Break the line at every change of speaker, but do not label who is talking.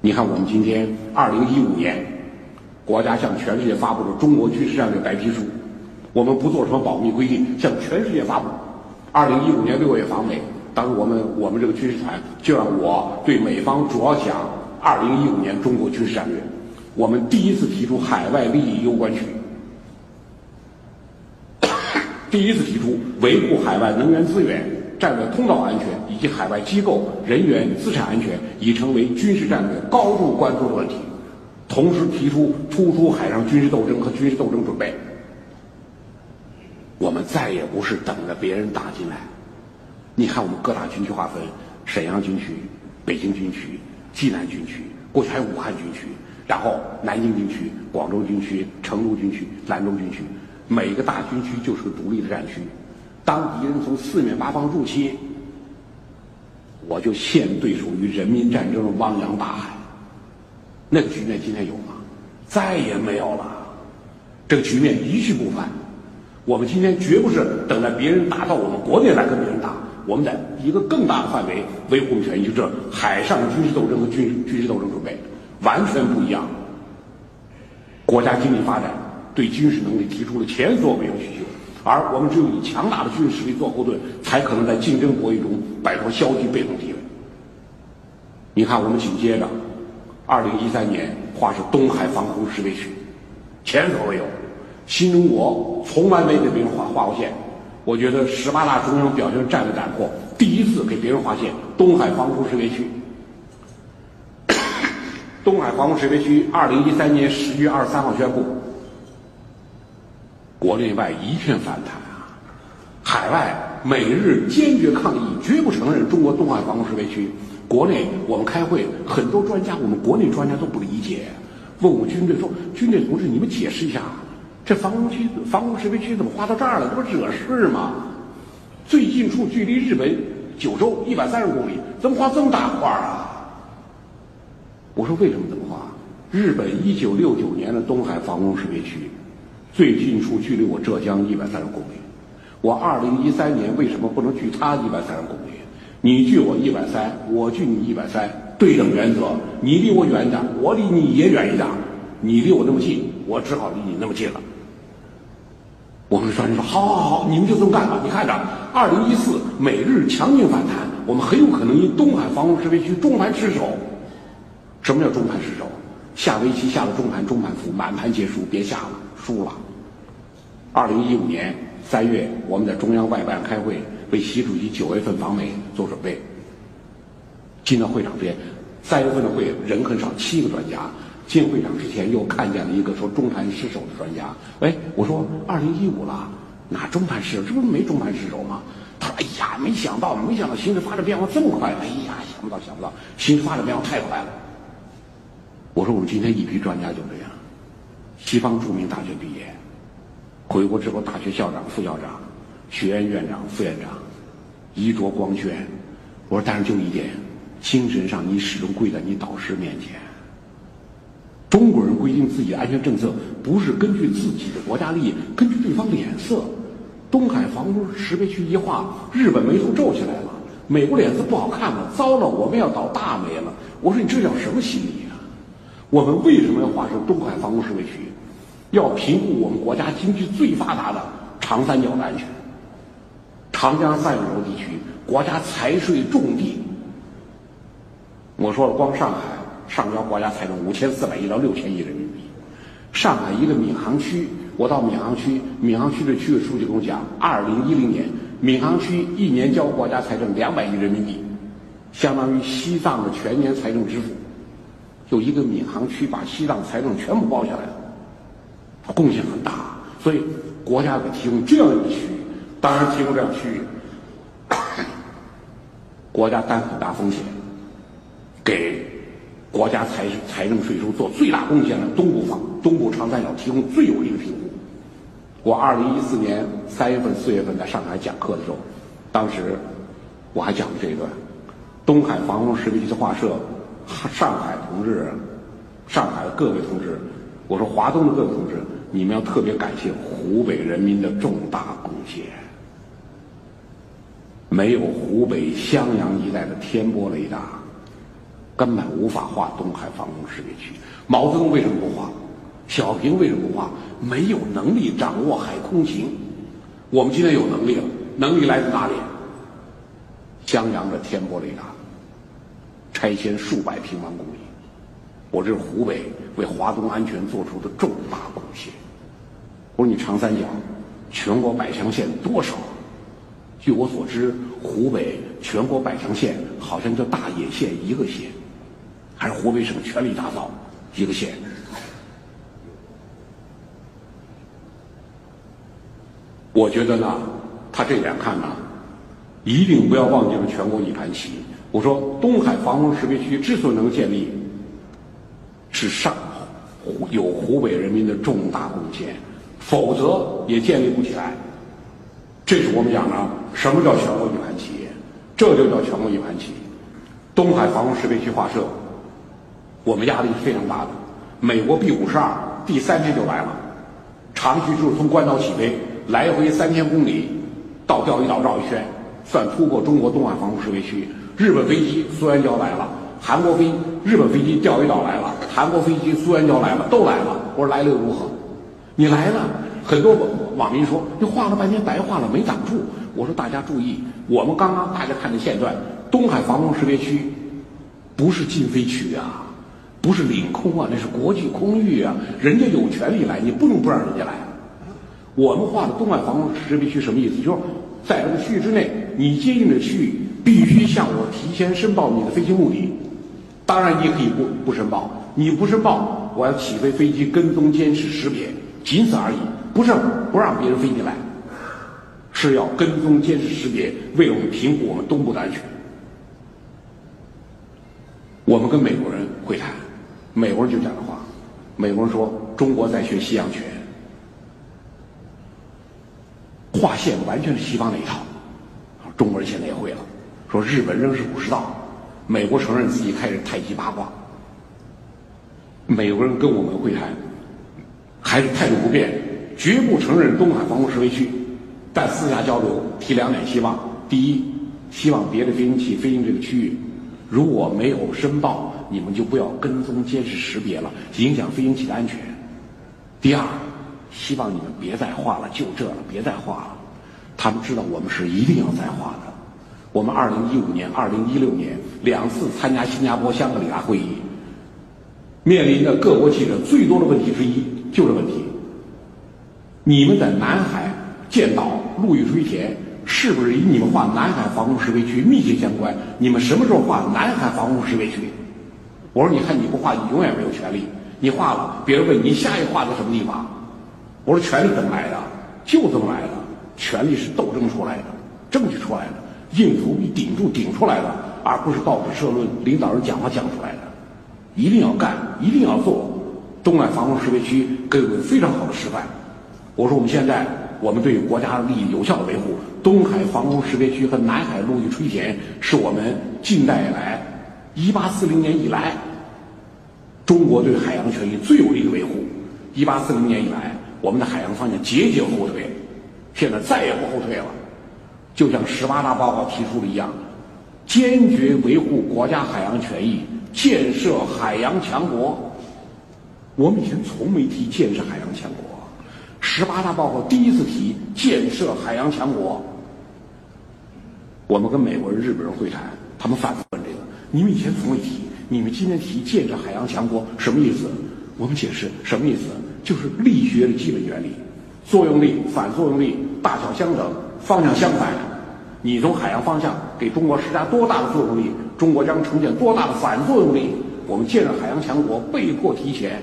你看，我们今天二零一五年，国家向全世界发布了《中国军事战略白皮书》，我们不做什么保密规定，向全世界发布。二零一五年六月访美，当时我们我们这个军事团就让我对美方主要讲二零一五年中国军事战略。我们第一次提出海外利益攸关区，第一次提出维护海外能源资源、战略通道安全以及海外机构人员资产安全已成为军事战略高度关注的问题，同时提出突出海上军事斗争和军事斗争准备。我们再也不是等着别人打进来。你看，我们各大军区划分：沈阳军区、北京军区、济南军区，过去还有武汉军区，然后南京军区、广州军区、成都军区、兰州军区，每个大军区就是个独立的战区。当敌人从四面八方入侵，我就陷对手于人民战争的汪洋大海。那个局面今天有吗？再也没有了。这个局面一去不返。我们今天绝不是等待别人打到我们国内来跟别人打，我们在一个更大的范围维护权益，就是海上军事斗争和军军事斗争准备完全不一样。国家经济发展对军事能力提出了前所未有需求，而我们只有以强大的军事实力做后盾，才可能在竞争博弈中摆脱消极被动地位。你看，我们紧接着，二零一三年划是东海防空识别区，前所未有。新中国从来没给别人画画过线，我觉得十八大中央表现战略胆魄，第一次给别人划线。东海防空识别区，东海防空识别区，二零一三年十月二十三号宣布，国内外一片反弹啊！海外美日坚决抗议，绝不承认中国东海防空识别区。国内我们开会，很多专家，我们国内专家都不理解，问我军队说：“军队同志，你们解释一下。”这防空区、防空识别区怎么划到这儿了？这不惹事吗？最近处距离日本九州一百三十公里，怎么划这么大块啊？我说为什么这么划？日本一九六九年的东海防空识别区，最近处距离我浙江一百三十公里。我二零一三年为什么不能距他一百三十公里？你距我一百三，我距你一百三，对等原则。你离我远一点，我离你也远一点。你离我那么近，我只好离你那么近了。我们专家说：“好，好，好，你们就这么干吧。你看着，二零一四美日强劲反弹，我们很有可能因东海防空识别区中盘失守。什么叫中盘失守？下围棋下了中盘，中盘服，满盘皆输，别下了，输了。二零一五年三月，我们在中央外办开会，为习主席九月份访美做准备。进到会场边，三月份的会人很少，七个专家。”进会场之前，又看见了一个说中盘失守的专家。哎，我说二零一五了，哪中盘失守？这不是没中盘失守吗？他说：“哎呀，没想到，没想到形势发展变化这么快！哎呀，想不到，想不到，形势发展变化太快了。”我说：“我们今天一批专家就这样，西方著名大学毕业，回国之后大学校长、副校长、学院院长、副院长，衣着光鲜。我说，但是就一点，精神上你始终跪在你导师面前。”中国人规定自己的安全政策，不是根据自己的国家利益，根据对方脸色。东海防空识别区一划，日本眉头皱起来了，美国脸色不好看了。糟了，我们要倒大霉了。我说你这叫什么心理啊？我们为什么要划设东海防空识别区？要评估我们国家经济最发达的长三角的安全。长江三角洲地区，国家财税重地。我说了，光上海。上交国家财政五千四百亿到六千亿人民币。上海一个闵行区，我到闵行区，闵行区的区委书记跟我讲，二零一零年闵行区一年交国家财政两百亿人民币，相当于西藏的全年财政支付。就一个闵行区把西藏财政全部包下来了，贡献很大。所以国家给提供这样一个区域，当然提供这样区域，国家担很大风险，给。国家财财政税收做最大贡献的东部方东部长三角提供最有利的评估。我二零一四年三月份、四月份在上海讲课的时候，当时我还讲了这一段东海防空识别区的画设，上海同志，上海的各位同志，我说华东的各位同志，你们要特别感谢湖北人民的重大贡献。没有湖北襄阳一带的天波雷达。根本无法划东海防空识别区。毛泽东为什么不划？小平为什么不划？没有能力掌握海空情。我们今天有能力了，能力来自哪里？襄阳的天波雷达，拆迁数百平方公里。我这是湖北为华东安全做出的重大贡献。我说你长三角全国百强县多少？据我所知，湖北全国百强县好像就大冶县一个县，还是湖北省全力打造一个县。我觉得呢，他这点看呢，一定不要忘记了全国一盘棋。我说东海防空识别区之所以能建立，是上有湖北人民的重大贡献，否则也建立不起来。这是我们讲的什么叫全国一盘棋？这就叫全国一盘棋。东海防空识别区划设，我们压力是非常大的。美国 B 五十二第三天就来了，长驱直入从关岛起飞。来回三千公里，到钓鱼岛绕一圈，算突破中国东海防空识别区。日本飞机苏援礁来了，韩国飞日本飞机钓鱼岛来，韩国飞机苏援礁来了，都来了。我说来了又如何？你来了，很多网民说你画了半天白画了，没挡住。我说大家注意，我们刚刚大家看的线段，东海防空识别区不是禁飞区啊，不是领空啊，那是国际空域啊，人家有权利来，你不能不让人家来。我们画的东海防空识别区什么意思？就是在这个区域之内，你接近的区域必须向我提前申报你的飞行目的。当然，你也可以不不申报，你不是报，我要起飞飞机跟踪监视识别，仅此而已，不是不让别人飞进来，是要跟踪监视识别，为了我们评估我们东部的安全。我们跟美国人会谈，美国人就讲的话，美国人说中国在学西洋拳。划线完全是西方那一套，中国人现在也会了。说日本仍是武士道，美国承认自己开始太极八卦。美国人跟我们会谈，还是态度不变，绝不承认东海防空识别区。但私下交流提两点希望：第一，希望别的飞行器飞行这个区域，如果没有申报，你们就不要跟踪监视识别了，影响飞行器的安全；第二。希望你们别再画了，就这了，别再画了。他们知道我们是一定要再画的。我们二零一五年、二零一六年两次参加新加坡、香格里拉会议，面临的各国记者最多的问题之一就这问题：你们在南海建岛、陆域推田，是不是与你们画南海防空识别区密切相关？你们什么时候画南海防空识别区？我说：你看你不画，你永远没有权利。你画了，别人问你下一画在什么地方？我说权利怎么来的？就这么来的。权力是斗争出来的，争取出来的，硬头皮顶住顶出来的，而不是报纸社论、领导人讲话讲出来的。一定要干，一定要做。东海防空识别区给我们非常好的示范。我说我们现在，我们对国家利益有效的维护东海防空识别区和南海陆域吹填，是我们近代以来，一八四零年以来，中国对海洋权益最有力的维护。一八四零年以来。我们的海洋方向节节后退，现在再也不后退了。就像十八大报告提出的一样，坚决维护国家海洋权益，建设海洋强国。我们以前从没提建设海洋强国，十八大报告第一次提建设海洋强国。我们跟美国人、日本人会谈，他们反复问这个：你们以前从未提，你们今天提建设海洋强国，什么意思？我们解释什么意思？就是力学的基本原理，作用力、反作用力大小相等，方向相反。你从海洋方向给中国施加多大的作用力，中国将呈现多大的反作用力。我们建设海洋强国被迫提前。